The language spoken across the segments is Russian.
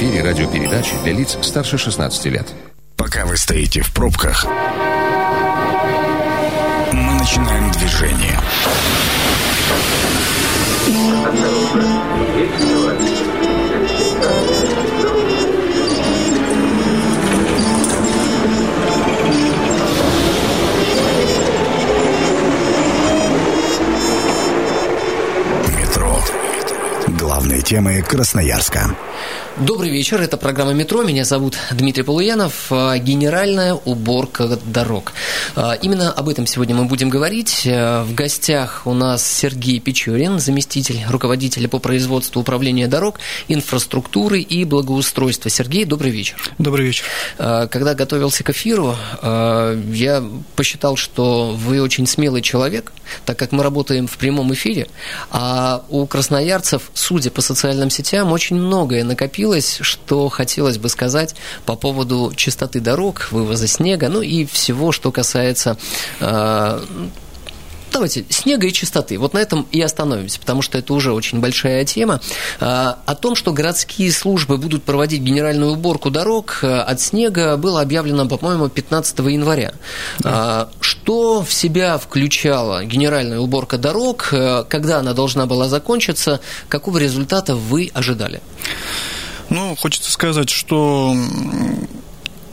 эфире радиопередачи для лиц старше 16 лет. Пока вы стоите в пробках, мы начинаем движение. Метро. Главные темы Красноярска. Добрый вечер, это программа «Метро», меня зовут Дмитрий Полуянов, а, генеральная уборка дорог. А, именно об этом сегодня мы будем говорить. А, в гостях у нас Сергей Печорин, заместитель руководителя по производству управления дорог, инфраструктуры и благоустройства. Сергей, добрый вечер. Добрый вечер. Когда готовился к эфиру, я посчитал, что вы очень смелый человек, так как мы работаем в прямом эфире, а у красноярцев, судя по социальным сетям, очень многое накопилось, что хотелось бы сказать по поводу чистоты дорог, вывоза снега, ну и всего, что касается э, давайте, снега и чистоты. Вот на этом и остановимся, потому что это уже очень большая тема. А, о том, что городские службы будут проводить генеральную уборку дорог э, от снега, было объявлено, по-моему, 15 января. Да. Что в себя включала генеральная уборка дорог, э, когда она должна была закончиться, какого результата вы ожидали? Ну, хочется сказать, что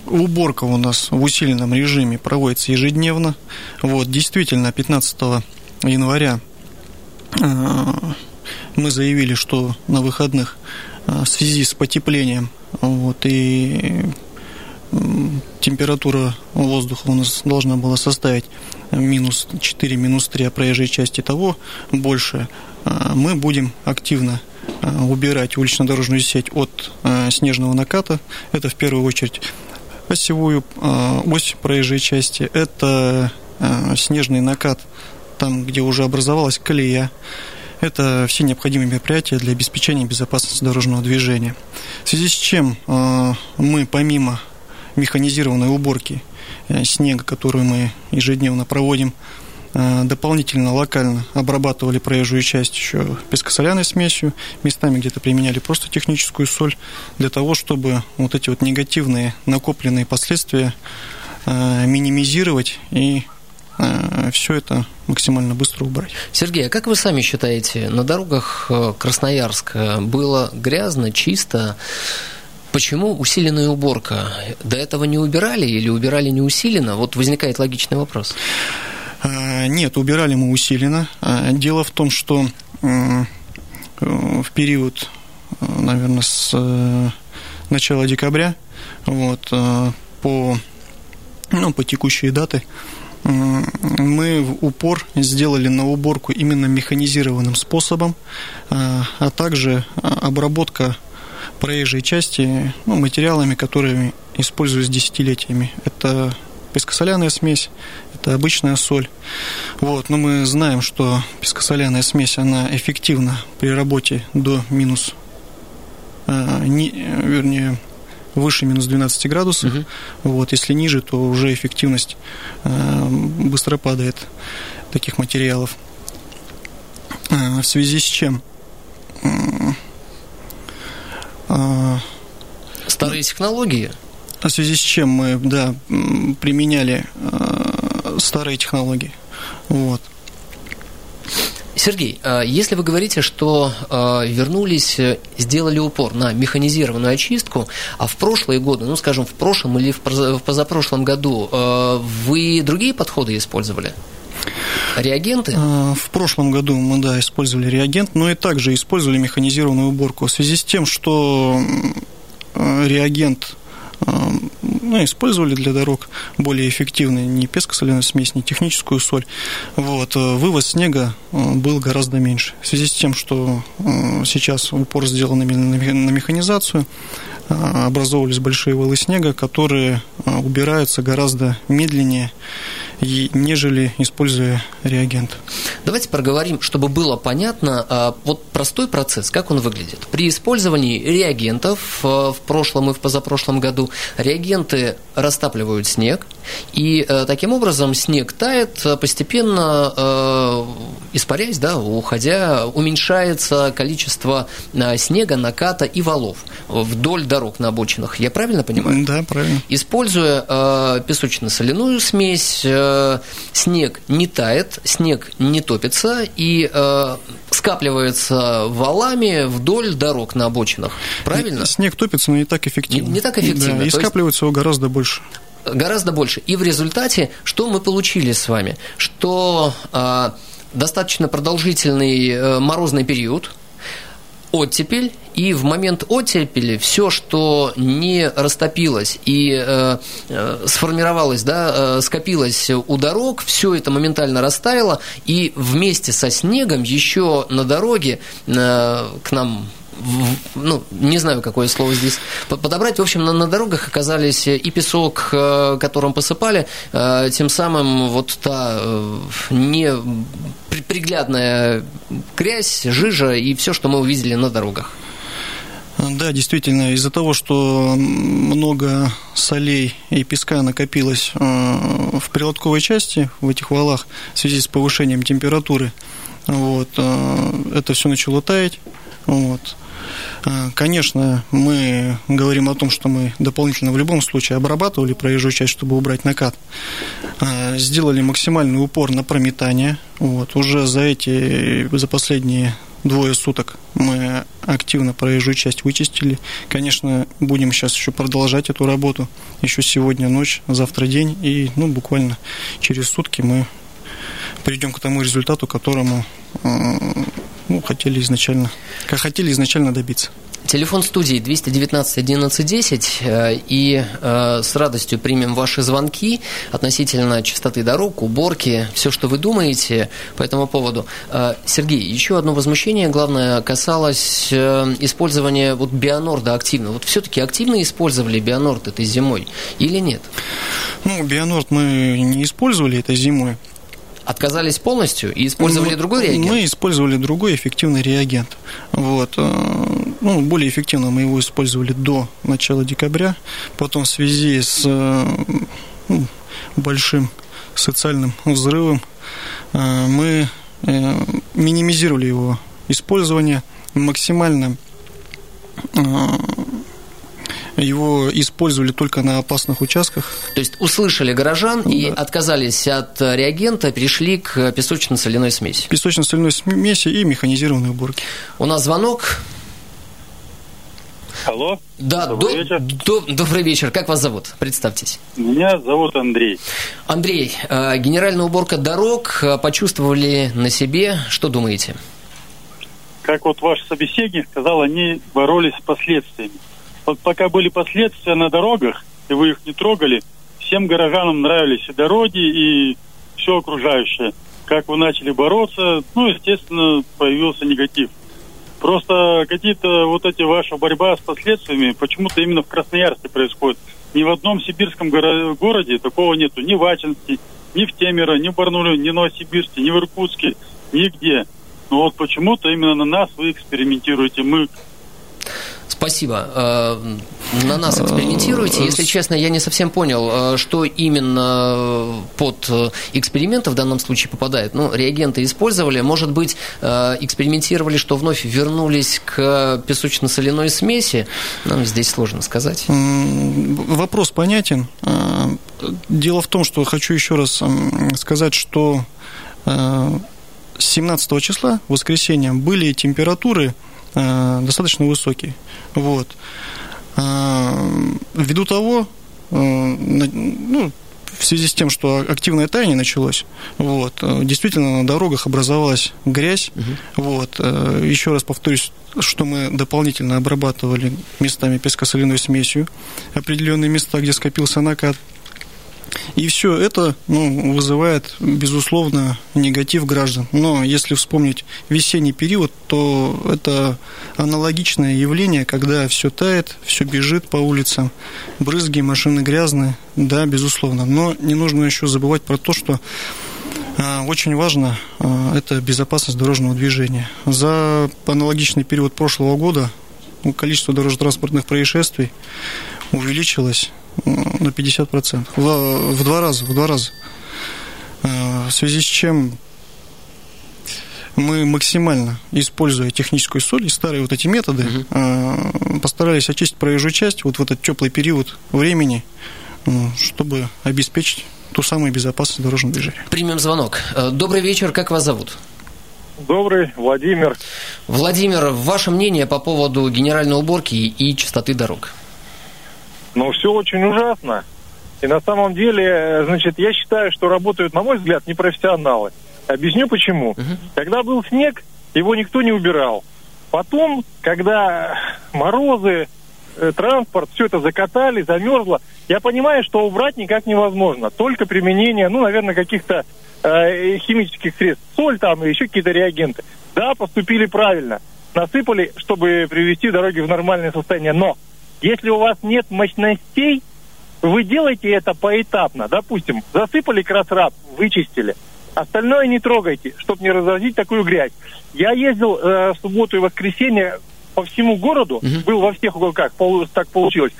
уборка у нас в усиленном режиме проводится ежедневно. Вот, действительно, 15 января э, мы заявили, что на выходных э, в связи с потеплением вот, и температура воздуха у нас должна была составить минус 4, минус 3, а проезжей части того больше, э, мы будем активно убирать улично-дорожную сеть от снежного наката. Это в первую очередь осевую э, ось проезжей части. Это снежный накат, там, где уже образовалась колея. Это все необходимые мероприятия для обеспечения безопасности дорожного движения. В связи с чем мы, помимо механизированной уборки снега, которую мы ежедневно проводим, Э, дополнительно локально обрабатывали проезжую часть еще пескосоляной смесью, местами где-то применяли просто техническую соль для того, чтобы вот эти вот негативные накопленные последствия э, минимизировать и э, все это максимально быстро убрать. Сергей, а как вы сами считаете, на дорогах Красноярска было грязно, чисто? Почему усиленная уборка? До этого не убирали или убирали не усиленно? Вот возникает логичный вопрос. А, нет, убирали мы усиленно. А, дело в том, что э, в период, э, наверное, с э, начала декабря вот, по, ну, по текущие даты мы в упор сделали на уборку именно механизированным способом, а также обработка проезжей части ну, материалами, которые используются десятилетиями. Это пескосоляная смесь, это обычная соль. Вот, но мы знаем, что пескосоляная смесь, она эффективна при работе до минус, э, не, вернее, выше минус 12 градусов. Угу. Вот, если ниже, то уже эффективность э, быстро падает таких материалов. Э, в связи с чем? Э, Старые технологии? В связи с чем мы да, применяли э, старые технологии. Вот. Сергей, э, если вы говорите, что э, вернулись, э, сделали упор на механизированную очистку, а в прошлые годы, ну, скажем, в прошлом или в позапрошлом году вы другие подходы использовали? Реагенты? В прошлом году мы, да, использовали реагент, но и также использовали механизированную уборку. В связи с тем, что реагент ну, использовали для дорог более эффективно не пескосоляную смесь, не техническую соль. Вот. Э, вывоз снега э, был гораздо меньше. В связи с тем, что э, сейчас упор сделан на механизацию, образовывались большие валы снега, которые убираются гораздо медленнее, нежели используя реагент. Давайте проговорим, чтобы было понятно, а, вот простой процесс, как он выглядит. При использовании реагентов в прошлом и в позапрошлом году реагенты растапливают снег, и таким образом снег тает, постепенно испаряясь, да, уходя, уменьшается количество снега, наката и валов вдоль дорог на обочинах. Я правильно понимаю? Да, правильно. Используя э, песочно-соляную смесь, э, снег не тает, снег не топится и э, скапливается валами вдоль дорог на обочинах. Правильно? Снег топится, но не так эффективно. Не, не так эффективно. Да, и скапливается его гораздо больше гораздо больше. И в результате, что мы получили с вами? Что э, достаточно продолжительный э, морозный период, оттепель, и в момент оттепели все, что не растопилось и э, э, сформировалось, да, э, скопилось у дорог, все это моментально растаяло, и вместе со снегом еще на дороге э, к нам ну, не знаю, какое слово здесь подобрать. В общем, на, на дорогах оказались и песок, э, которым посыпали, э, тем самым вот та э, не приглядная грязь, жижа и все, что мы увидели на дорогах. Да, действительно, из-за того, что много солей и песка накопилось в прилотковой части, в этих валах, в связи с повышением температуры, вот, это все начало таять. Вот. А, конечно, мы говорим о том, что мы дополнительно в любом случае обрабатывали проезжую часть, чтобы убрать накат. А, сделали максимальный упор на прометание. Вот. Уже за эти, за последние двое суток мы активно проезжую часть вычистили. Конечно, будем сейчас еще продолжать эту работу. Еще сегодня ночь, завтра день. И ну, буквально через сутки мы придем к тому результату, которому а, ну, хотели изначально, как хотели изначально добиться. Телефон студии 219 11 10, и э, с радостью примем ваши звонки относительно чистоты дорог, уборки, все, что вы думаете по этому поводу. Э, Сергей, еще одно возмущение, главное, касалось э, использования вот Бионорда активно. Вот все-таки активно использовали Бионорд этой зимой или нет? Ну, Бионорд мы не использовали этой зимой отказались полностью и использовали ну, другой реагент? Мы использовали другой эффективный реагент. Вот. Э, ну, более эффективно мы его использовали до начала декабря. Потом в связи с э, ну, большим социальным взрывом э, мы минимизировали его использование максимально его использовали только на опасных участках. То есть услышали горожан да. и отказались от реагента, перешли к песочно-соляной смеси. Песочно-соляной смеси и механизированной уборки. У нас звонок. Алло. Да, добрый до, вечер. До, добрый вечер. Как вас зовут? Представьтесь. Меня зовут Андрей. Андрей, э, генеральная уборка дорог э, почувствовали на себе. Что думаете? Как вот ваш собеседник сказал, они боролись с последствиями. Пока были последствия на дорогах, и вы их не трогали, всем горожанам нравились и дороги, и все окружающее. Как вы начали бороться, ну, естественно, появился негатив. Просто какие-то вот эти ваша борьба с последствиями почему-то именно в Красноярске происходит. Ни в одном сибирском горо- городе такого нету. Ни в Ачинске, ни в Темеро, ни в Барнуле, ни в Новосибирске, ни в Иркутске, нигде. Но вот почему-то именно на нас вы экспериментируете. Мы Спасибо. Э, на нас экспериментируете. Если честно, я не совсем понял, э, что именно под эксперименты в данном случае попадает. Ну, реагенты использовали. Может быть, э, экспериментировали, что вновь вернулись к песочно-соляной смеси. Нам здесь сложно сказать. Вопрос понятен. Дело в том, что хочу еще раз сказать, что 17 числа, воскресенье, были температуры Э, достаточно высокий. Вот. Э, ввиду того, э, ну, в связи с тем, что активное таяние началось, вот, действительно на дорогах образовалась грязь. Угу. Вот, еще раз повторюсь, что мы дополнительно обрабатывали местами пескосоляной смесью определенные места, где скопился накат. И все это ну, вызывает, безусловно, негатив граждан. Но если вспомнить весенний период, то это аналогичное явление, когда все тает, все бежит по улицам, брызги, машины грязные, да, безусловно. Но не нужно еще забывать про то, что а, очень важно а, это безопасность дорожного движения. За аналогичный период прошлого года количество дорожно-транспортных происшествий увеличилось на 50%. В, в два раза, в два раза. Э, в связи с чем мы максимально, используя техническую соль и старые вот эти методы, угу. постарались очистить проезжую часть вот в этот теплый период времени, чтобы обеспечить ту самую безопасность дорожного движения. Примем звонок. Э, добрый вечер, как вас зовут? Добрый, Владимир. Владимир, ваше мнение по поводу генеральной уборки и чистоты дорог? Ну, все очень ужасно. И на самом деле, э, значит, я считаю, что работают, на мой взгляд, непрофессионалы. Объясню почему. Угу. Когда был снег, его никто не убирал. Потом, когда морозы, э, транспорт, все это закатали, замерзло, я понимаю, что убрать никак невозможно. Только применение, ну, наверное, каких-то э, химических средств. Соль там и еще какие-то реагенты. Да, поступили правильно. Насыпали, чтобы привести дороги в нормальное состояние. Но если у вас нет мощностей, вы делаете это поэтапно. Допустим, засыпали красраб, вычистили – Остальное не трогайте, чтобы не разразить такую грязь. Я ездил э, в субботу и воскресенье по всему городу, угу. был во всех уголках, пол, так получилось.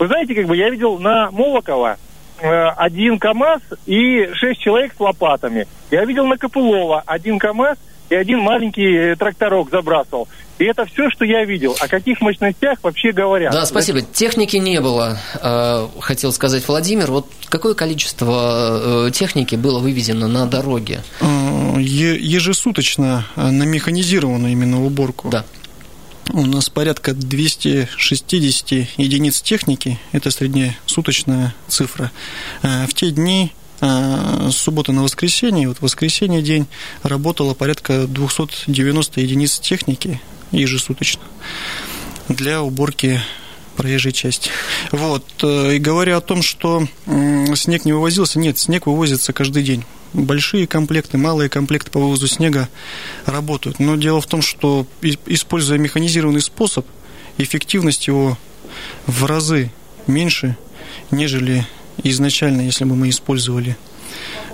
Вы знаете, как бы я видел на Молокова э, один КАМАЗ и шесть человек с лопатами. Я видел на Копылова один КАМАЗ и один маленький тракторок забрасывал. И это все, что я видел. О каких мощностях вообще говорят? Да, спасибо. Техники не было, э, хотел сказать Владимир. Вот какое количество э, техники было вывезено на дороге? Э, ежесуточно на механизированную именно уборку. Да. У нас порядка 260 единиц техники, это среднесуточная цифра. В те дни с субботы на воскресенье, вот воскресенье день работало порядка 290 единиц техники, ежесуточно для уборки проезжей части. Вот. Э, и говоря о том, что снег не вывозился, нет, снег вывозится каждый день. Большие комплекты, малые комплекты по вывозу снега работают. Но дело в том, что используя механизированный способ, эффективность его в разы меньше, нежели изначально, если бы мы использовали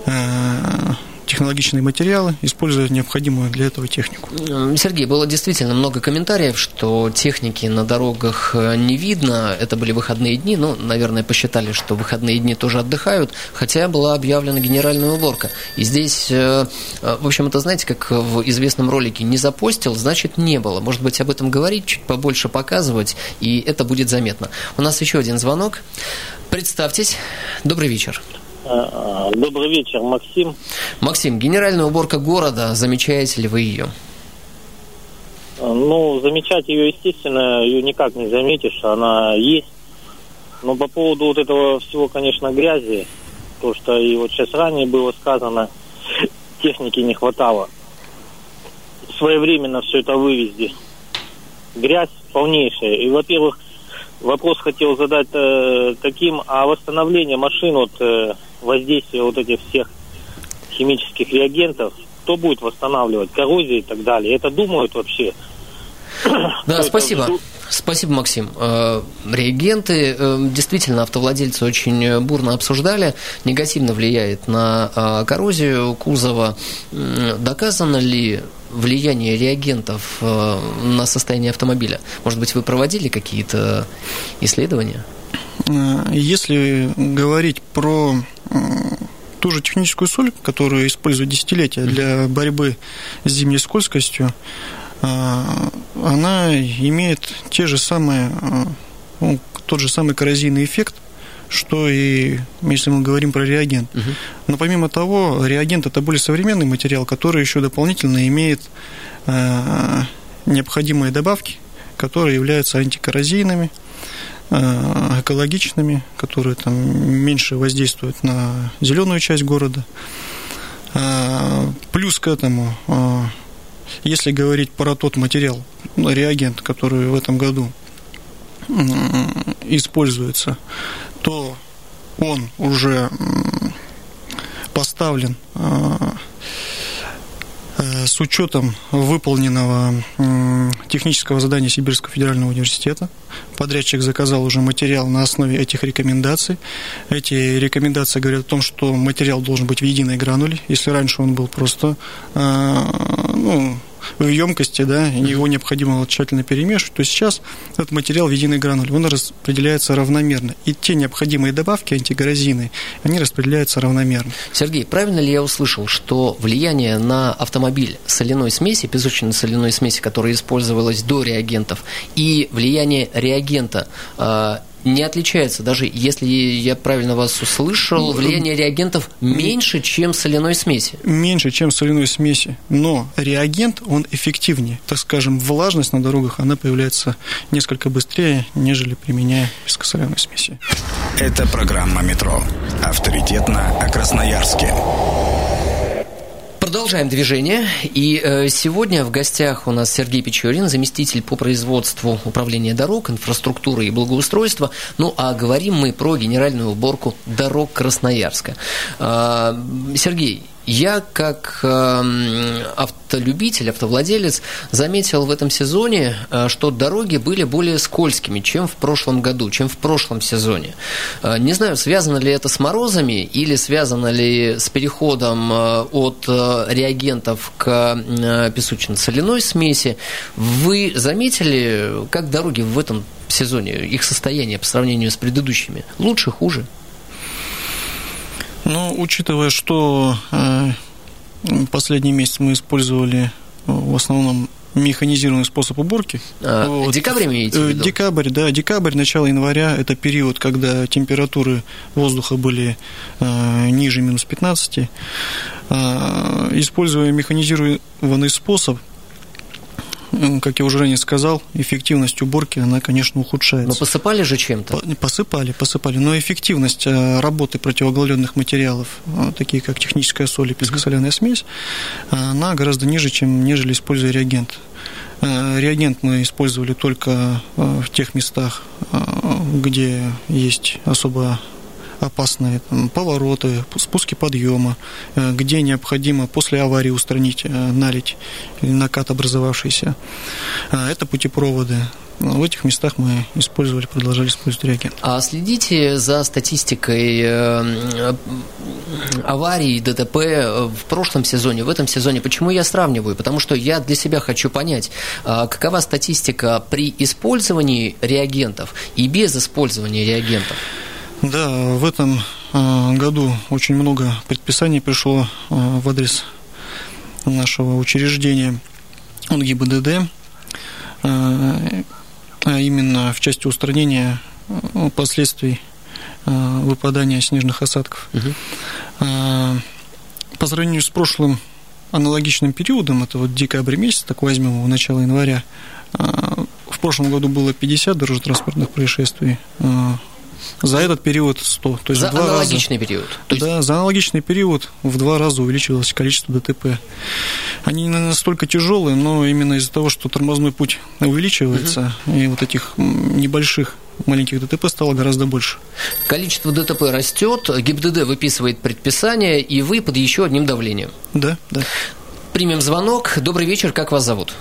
э, технологичные материалы, используя необходимую для этого технику. Сергей, было действительно много комментариев, что техники на дорогах э, не видно. Это были выходные дни. Ну, наверное, посчитали, что выходные дни тоже отдыхают, хотя была объявлена генеральная уборка. И здесь, э, э, в общем, это, знаете, как в известном ролике «не запостил», значит, не было. Может быть, об этом говорить, чуть побольше показывать, и это будет заметно. У нас еще один звонок. Представьтесь. Добрый вечер. А, добрый вечер, Максим. Максим, генеральная уборка города, замечаете ли вы ее? А, ну, замечать ее, естественно, ее никак не заметишь, она есть. Но по поводу вот этого всего, конечно, грязи, то, что и вот сейчас ранее было сказано, техники не хватало. Своевременно все это вывезли. Грязь полнейшая. И, во-первых, вопрос хотел задать э, таким, а восстановление машин от э, воздействия вот этих всех химических реагентов, кто будет восстанавливать, коррозию и так далее. Это думают вообще. Да, спасибо. Спасибо, Максим. Э, реагенты э, действительно автовладельцы очень бурно обсуждали. Негативно влияет на э, коррозию кузова. Доказано ли влияние реагентов на состояние автомобиля? Может быть, вы проводили какие-то исследования? Если говорить про ту же техническую соль, которую используют десятилетия для борьбы с зимней скользкостью, а, она имеет те же самые, ну, тот же самый коррозийный эффект, что и если мы говорим про реагент. Угу. Но помимо того, реагент это более современный материал, который еще дополнительно имеет э, необходимые добавки, которые являются антикоррозийными, э, экологичными, которые там меньше воздействуют на зеленую часть города. Э, плюс к этому э, если говорить про тот материал, реагент, который в этом году используется, то он уже поставлен а, э, с учетом выполненного технического задания Сибирского федерального университета. Подрядчик заказал уже материал на основе этих рекомендаций. Эти рекомендации говорят о том, что материал должен быть в единой грануле. Если раньше он был просто а, ну, в емкости, да, его необходимо тщательно перемешивать, то сейчас этот материал в единой грануле, он распределяется равномерно. И те необходимые добавки антигорозины, они распределяются равномерно. Сергей, правильно ли я услышал, что влияние на автомобиль соляной смеси, песочной соляной смеси, которая использовалась до реагентов, и влияние реагента а, не отличается, даже если я правильно вас услышал, влияние реагентов меньше, чем соляной смеси. Меньше, чем соляной смеси, но реагент, он эффективнее. Так скажем, влажность на дорогах, она появляется несколько быстрее, нежели применяя пескосоляной смеси. Это программа «Метро». Авторитетно о Красноярске. Продолжаем движение. И э, сегодня в гостях у нас Сергей Печорин, заместитель по производству управления дорог, инфраструктуры и благоустройства. Ну, а говорим мы про генеральную уборку дорог Красноярска. Э, Сергей, я, как э, автолюбитель, автовладелец, заметил в этом сезоне, э, что дороги были более скользкими, чем в прошлом году, чем в прошлом сезоне. Э, не знаю, связано ли это с морозами или связано ли с переходом от реагентов к песочно-соляной смеси. Вы заметили, как дороги в этом сезоне, их состояние по сравнению с предыдущими? Лучше, хуже? Ну, учитывая, что э, последний месяц мы использовали э, в основном механизированный способ уборки. А, вот. Декабрь имеете в э, виду? Декабрь, да. Декабрь, начало января – это период, когда температуры воздуха были э, ниже минус 15. Э, используя механизированный способ, как я уже ранее сказал, эффективность уборки, она, конечно, ухудшается. Но посыпали же чем-то? Посыпали, посыпали. Но эффективность э, работы противогололедных материалов, э, такие как техническая соль и пескосоляная смесь, она гораздо ниже, чем нежели используя реагент. Э, реагент мы использовали только в тех местах, где есть особо опасные повороты, спуски подъема, э, где необходимо после аварии устранить э, налить или накат образовавшийся. А, это путепроводы. В этих местах мы использовали, продолжали использовать реагент. А следите за статистикой э, аварий, ДТП в прошлом сезоне, в этом сезоне. Почему я сравниваю? Потому что я для себя хочу понять, а, какова статистика при использовании реагентов и без использования реагентов. Да, в этом а, году очень много предписаний пришло а, в адрес нашего учреждения от ГИБДД, а, а именно в части устранения последствий выпадания снежных осадков. Угу. По сравнению с прошлым аналогичным периодом, это вот декабрь месяц, так возьмем его, начало января, в прошлом году было 50 дорожно-транспортных происшествий, за этот период 100. То есть за два аналогичный раза, период? То есть... Да, за аналогичный период в два раза увеличилось количество ДТП. Они не настолько тяжелые, но именно из-за того, что тормозной путь увеличивается, угу. и вот этих небольших маленьких ДТП стало гораздо больше. Количество ДТП растет, ГИБДД выписывает предписание, и вы под еще одним давлением. Да, да. Примем звонок. Добрый вечер, как вас зовут?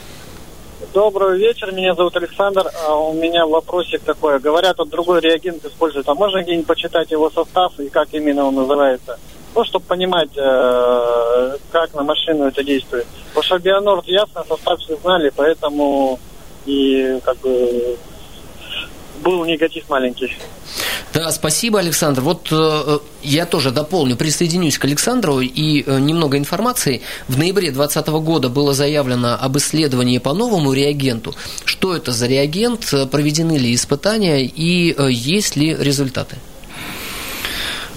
Добрый вечер, меня зовут Александр. А у меня вопросик такой. Говорят, вот другой реагент используют. А можно где-нибудь почитать его состав и как именно он называется? Ну, чтобы понимать, э, как на машину это действует. Потому что Бионорд ясно, состав все знали, поэтому и как бы был негатив маленький. Да, спасибо, Александр. Вот э, я тоже дополню, присоединюсь к Александру и э, немного информации. В ноябре 2020 года было заявлено об исследовании по новому реагенту. Что это за реагент, э, проведены ли испытания и э, есть ли результаты?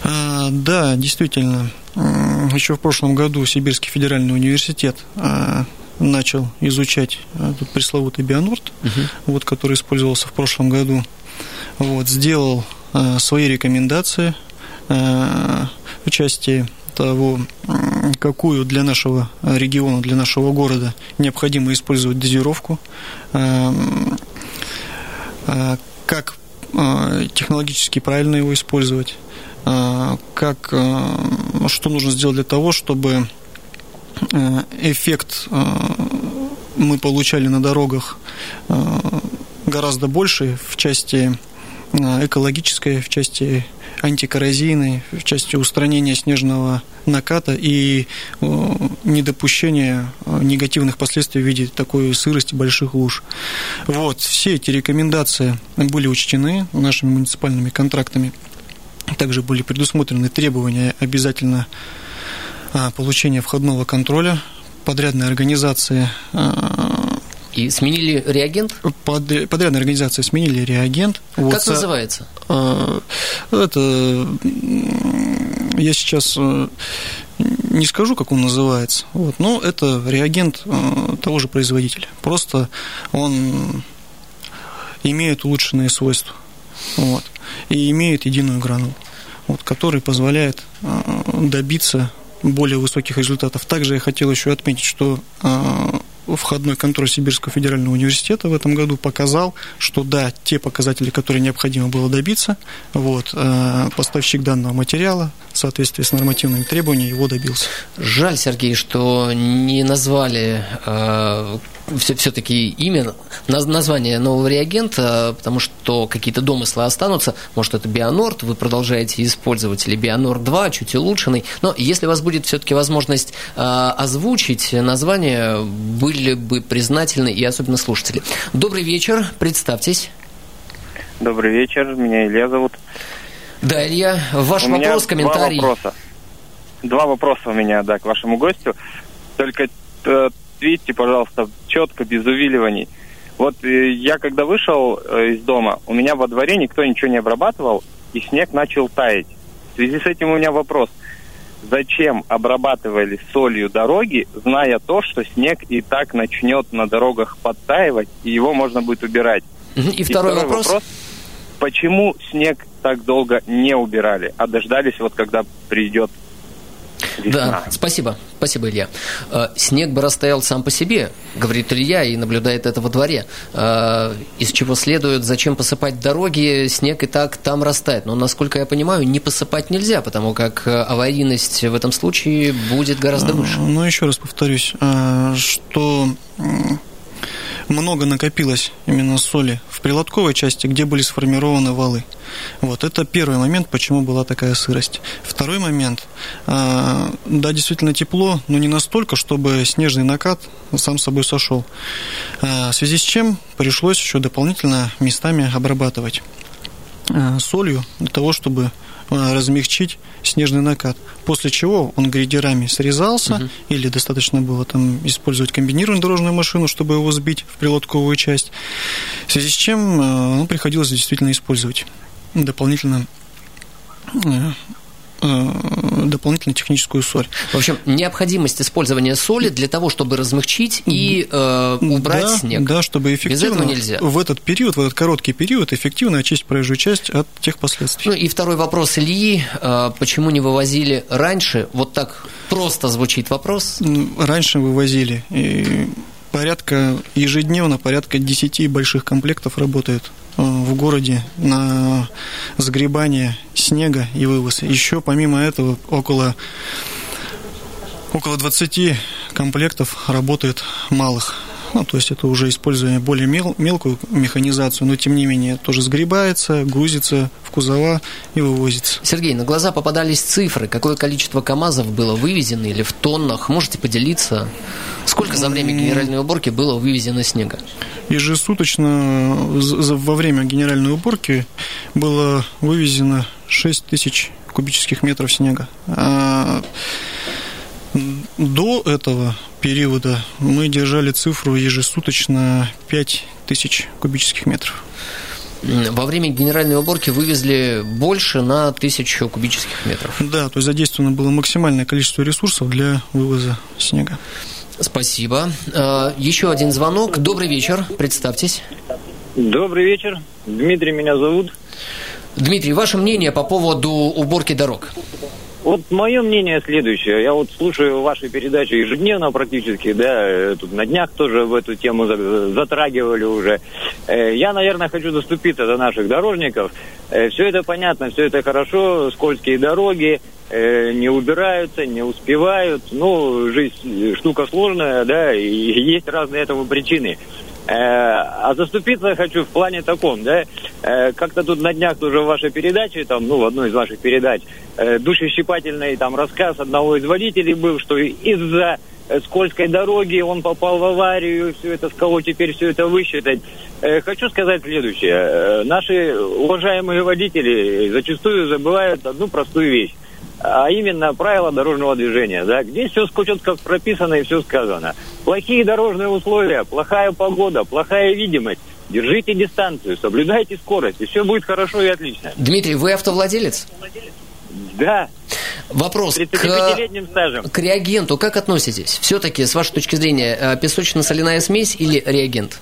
А, да, действительно. Еще в прошлом году Сибирский федеральный университет начал изучать этот пресловутый Бионорд, угу. вот, который использовался в прошлом году. Вот, сделал свои рекомендации в части того, какую для нашего региона, для нашего города необходимо использовать дозировку, а, как технологически правильно его использовать, как, что нужно сделать для того, чтобы эффект мы получали на дорогах гораздо больше в части экологической, в части антикоррозийной, в части устранения снежного наката и недопущения негативных последствий в виде такой сырости больших луж. Вот, все эти рекомендации были учтены нашими муниципальными контрактами. Также были предусмотрены требования обязательно получения входного контроля подрядной организации и сменили реагент? Под, подрядная организация сменили реагент. Как вот, называется? А, это я сейчас э, не скажу, как он называется, вот, но это реагент э, того же производителя. Просто он имеет улучшенные свойства вот, и имеет единую гранулу, вот, который позволяет э, добиться более высоких результатов. Также я хотел еще отметить, что входной контроль Сибирского федерального университета в этом году показал, что да, те показатели, которые необходимо было добиться, вот, э, поставщик данного материала в соответствии с нормативными требованиями его добился. Жаль, Сергей, что не назвали э, все-таки имя, название нового реагента, потому что какие-то домыслы останутся. Может, это Бионорд, вы продолжаете использовать, или Бионорд 2, чуть улучшенный. Но если у вас будет все-таки возможность э, озвучить название, были бы признательны и особенно слушатели. Добрый вечер, представьтесь. Добрый вечер, меня Илья зовут. Да, Илья, ваш у вопрос, комментарий. Два вопроса. Два вопроса у меня, да, к вашему гостю. Только видите, пожалуйста, четко, без увиливаний. Вот э, я когда вышел э, из дома, у меня во дворе никто ничего не обрабатывал, и снег начал таять. В связи с этим у меня вопрос. Зачем обрабатывали солью дороги, зная то, что снег и так начнет на дорогах подтаивать, и его можно будет убирать? И, и второй, второй вопрос. вопрос. Почему снег так долго не убирали, а дождались вот когда придет да, спасибо. Спасибо, Илья. Э, снег бы растаял сам по себе, говорит Илья и наблюдает это во дворе. Э, из чего следует, зачем посыпать дороги, снег и так там растает. Но, насколько я понимаю, не посыпать нельзя, потому как э, аварийность в этом случае будет гораздо выше. Ну, еще раз повторюсь, что много накопилось именно соли в прилотковой части, где были сформированы валы. Вот это первый момент, почему была такая сырость. Второй момент, а, да, действительно тепло, но не настолько, чтобы снежный накат сам собой сошел. А, в связи с чем пришлось еще дополнительно местами обрабатывать солью для того, чтобы Э, размягчить снежный накат. После чего он грейдерами срезался, угу. или достаточно было там использовать комбинированную дорожную машину, чтобы его сбить в прилотковую часть. В связи с чем э, ну, приходилось действительно использовать дополнительно э, Э, дополнительную техническую соль. В общем, необходимость использования соли для того, чтобы размягчить и э, убрать да, снег. Да, чтобы эффективно Без этого нельзя. в этот период, в этот короткий период эффективно очистить проезжую часть от тех последствий. Ну и второй вопрос Ильи. Э, почему не вывозили раньше? Вот так просто звучит вопрос. Раньше вывозили. И порядка ежедневно порядка 10 больших комплектов работает в городе на сгребание снега и вывоз. Еще помимо этого около, около 20 комплектов работает малых. Ну, то есть это уже используя более мел, мелкую механизацию, но тем не менее тоже сгребается, грузится в кузова и вывозится. Сергей, на глаза попадались цифры. Какое количество КАМАЗов было вывезено или в тоннах? Можете поделиться? Сколько за время генеральной уборки было вывезено снега? Ежесуточно во время генеральной уборки было вывезено 6 тысяч кубических метров снега. А до этого периода мы держали цифру ежесуточно 5 тысяч кубических метров. Во время генеральной уборки вывезли больше на тысячу кубических метров. Да, то есть задействовано было максимальное количество ресурсов для вывоза снега. Спасибо. А, еще один звонок. Добрый вечер. Представьтесь. Добрый вечер. Дмитрий меня зовут. Дмитрий, ваше мнение по поводу уборки дорог? Вот мое мнение следующее. Я вот слушаю ваши передачи ежедневно практически, да, тут на днях тоже в эту тему затрагивали уже. Э, я, наверное, хочу доступиться до наших дорожников. Э, все это понятно, все это хорошо, скользкие дороги, э, не убираются, не успевают. Ну, жизнь штука сложная, да, и есть разные этому причины. А заступиться хочу в плане таком, да, Э, как-то тут на днях тоже в вашей передаче, там, ну, в одной из ваших передач, э, душещипательный там рассказ одного из водителей был, что из-за э, скользкой дороги он попал в аварию, все это с кого теперь все это высчитать. Э, хочу сказать следующее. Э, наши уважаемые водители зачастую забывают одну простую вещь а именно правила дорожного движения, да, где все четко прописано и все сказано. Плохие дорожные условия, плохая погода, плохая видимость. Держите дистанцию, соблюдайте скорость, и все будет хорошо и отлично. Дмитрий, вы автовладелец? Да. Вопрос к, к реагенту как относитесь? Все-таки, с вашей точки зрения, э, песочно-соляная смесь или реагент?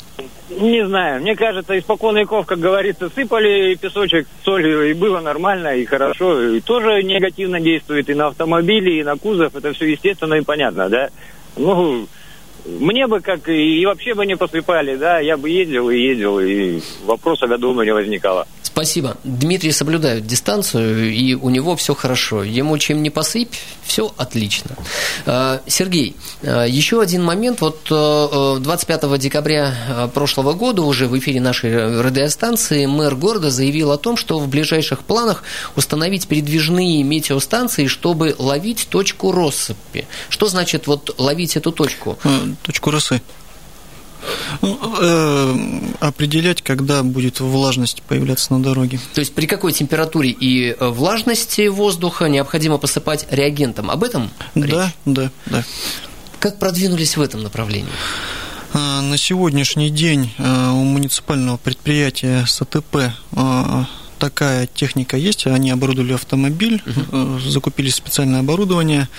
Не знаю. Мне кажется, испокон веков, как говорится, сыпали песочек солью, и было нормально, и хорошо. И тоже негативно действует и на автомобили, и на кузов. Это все естественно и понятно, да? Ну, мне бы как и вообще бы не посыпали, да, я бы ездил и ездил, и вопросов, я думаю, не возникало. Спасибо. Дмитрий соблюдает дистанцию, и у него все хорошо. Ему чем не посыпь, все отлично. А, Сергей, а, еще один момент. Вот 25 а, декабря прошлого года уже в эфире нашей радиостанции мэр города заявил о том, что в ближайших планах установить передвижные метеостанции, чтобы ловить точку россыпи. Что значит вот ловить эту точку? Точку росы. Ну, э, определять, когда будет влажность появляться на дороге. То есть при какой температуре и э, влажности воздуха необходимо посыпать реагентом? Об этом речь? Да, да, да. Как продвинулись в этом направлении? А, на сегодняшний день э, у муниципального предприятия СТП э, такая техника есть, они оборудовали автомобиль, uh закупили специальное оборудование,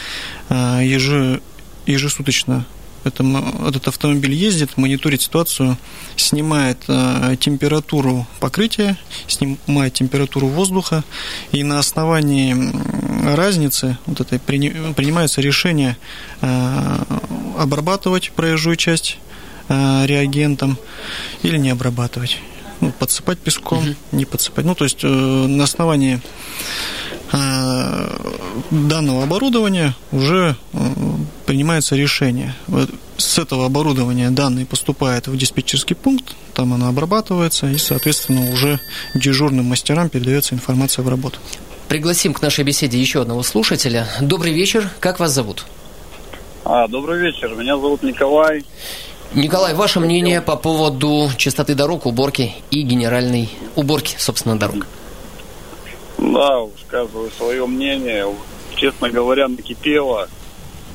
ежесуточно это, этот автомобиль ездит, мониторит ситуацию, снимает э, температуру покрытия, снимает температуру воздуха, и на основании разницы вот этой принимается решение э, обрабатывать проезжую часть э, реагентом или не обрабатывать. Ну, подсыпать песком, угу. не подсыпать. Ну, то есть э, на основании данного оборудования уже э, принимается решение. С этого оборудования данные поступают в диспетчерский пункт, там она обрабатывается, и, соответственно, уже дежурным мастерам передается информация в работу. Пригласим к нашей беседе еще одного слушателя. Добрый вечер, как вас зовут? А, добрый вечер, меня зовут Николай. Николай, ваше мнение по поводу чистоты дорог, уборки и генеральной уборки, собственно, дорог? Да, высказываю свое мнение. Честно говоря, накипело.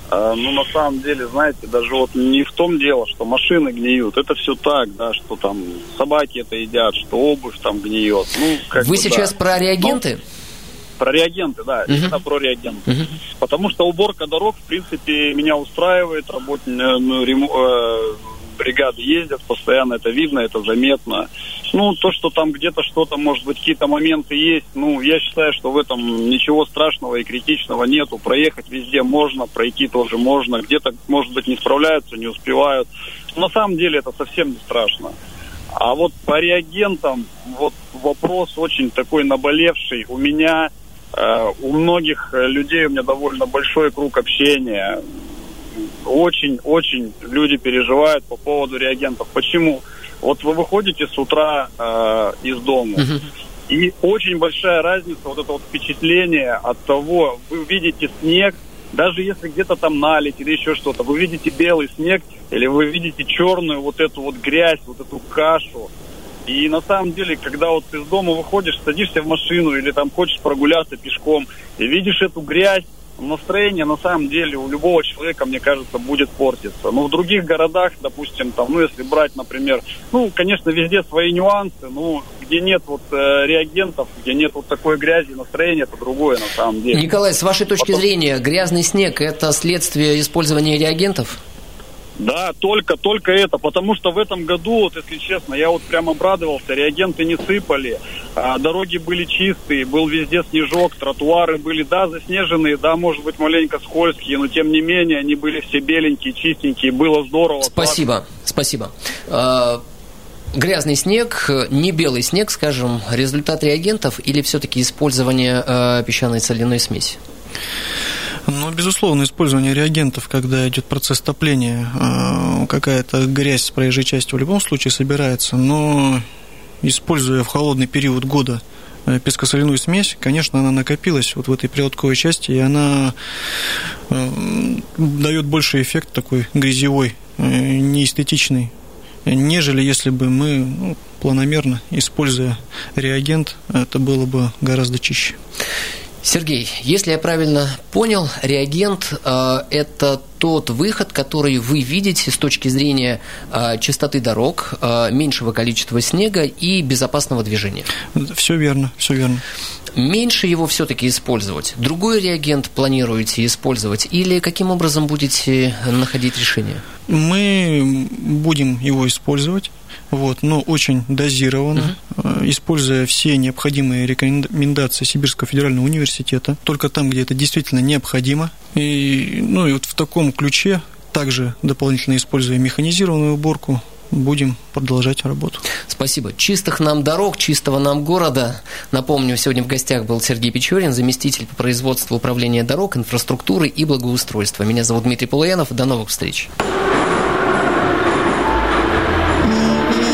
А, ну, на самом деле, знаете, даже вот не в том дело, что машины гниют. Это все так, да, что там собаки это едят, что обувь там гниет. Ну, как Вы бы, сейчас да. про реагенты? Ну, про реагенты, да, uh-huh. именно про реагенты. Uh-huh. Потому что уборка дорог, в принципе, меня устраивает. Работ... Э, ну, рему... Э, бригады ездят, постоянно это видно, это заметно. Ну, то, что там где-то что-то, может быть, какие-то моменты есть, ну, я считаю, что в этом ничего страшного и критичного нету. Проехать везде можно, пройти тоже можно. Где-то, может быть, не справляются, не успевают. Но на самом деле это совсем не страшно. А вот по реагентам, вот вопрос очень такой наболевший. У меня, э, у многих людей, у меня довольно большой круг общения очень-очень люди переживают по поводу реагентов. Почему? Вот вы выходите с утра э, из дома, uh-huh. и очень большая разница, вот это вот впечатление от того, вы видите снег, даже если где-то там налить или еще что-то, вы видите белый снег, или вы видите черную вот эту вот грязь, вот эту кашу. И на самом деле, когда вот из дома выходишь, садишься в машину или там хочешь прогуляться пешком, и видишь эту грязь, настроение на самом деле у любого человека, мне кажется, будет портиться. Но в других городах, допустим, там, ну, если брать, например, ну, конечно, везде свои нюансы, но где нет вот э, реагентов, где нет вот такой грязи, настроение, это другое на самом деле. Николай, с вашей точки Потом... зрения, грязный снег – это следствие использования реагентов? Да, только, только это, потому что в этом году, вот если честно, я вот прям обрадовался, реагенты не сыпали, а, дороги были чистые, был везде снежок, тротуары были, да, заснеженные, да, может быть, маленько скользкие, но тем не менее они были все беленькие, чистенькие, было здорово. Спасибо, классно. спасибо. А, грязный снег, не белый снег, скажем, результат реагентов или все-таки использование а, песчаной соляной смеси? Ну, безусловно, использование реагентов, когда идет процесс топления, какая-то грязь с проезжей части в любом случае собирается, но используя в холодный период года э, пескосоляную смесь, конечно, она накопилась вот в этой прилотковой части, и она э, дает больший эффект такой грязевой, э, неэстетичный, нежели если бы мы ну, планомерно, используя реагент, это было бы гораздо чище. Сергей, если я правильно понял, реагент э, это тот выход, который вы видите с точки зрения э, чистоты дорог, э, меньшего количества снега и безопасного движения. Все верно, все верно. Меньше его все-таки использовать. Другой реагент планируете использовать или каким образом будете находить решение? Мы будем его использовать вот, но очень дозированно, uh-huh. используя все необходимые рекомендации Сибирского федерального университета, только там, где это действительно необходимо. И, ну, и вот в таком ключе, также дополнительно используя механизированную уборку, будем продолжать работу. Спасибо. Чистых нам дорог, чистого нам города. Напомню, сегодня в гостях был Сергей Печорин, заместитель по производству управления дорог, инфраструктуры и благоустройства. Меня зовут Дмитрий Полуянов. До новых встреч.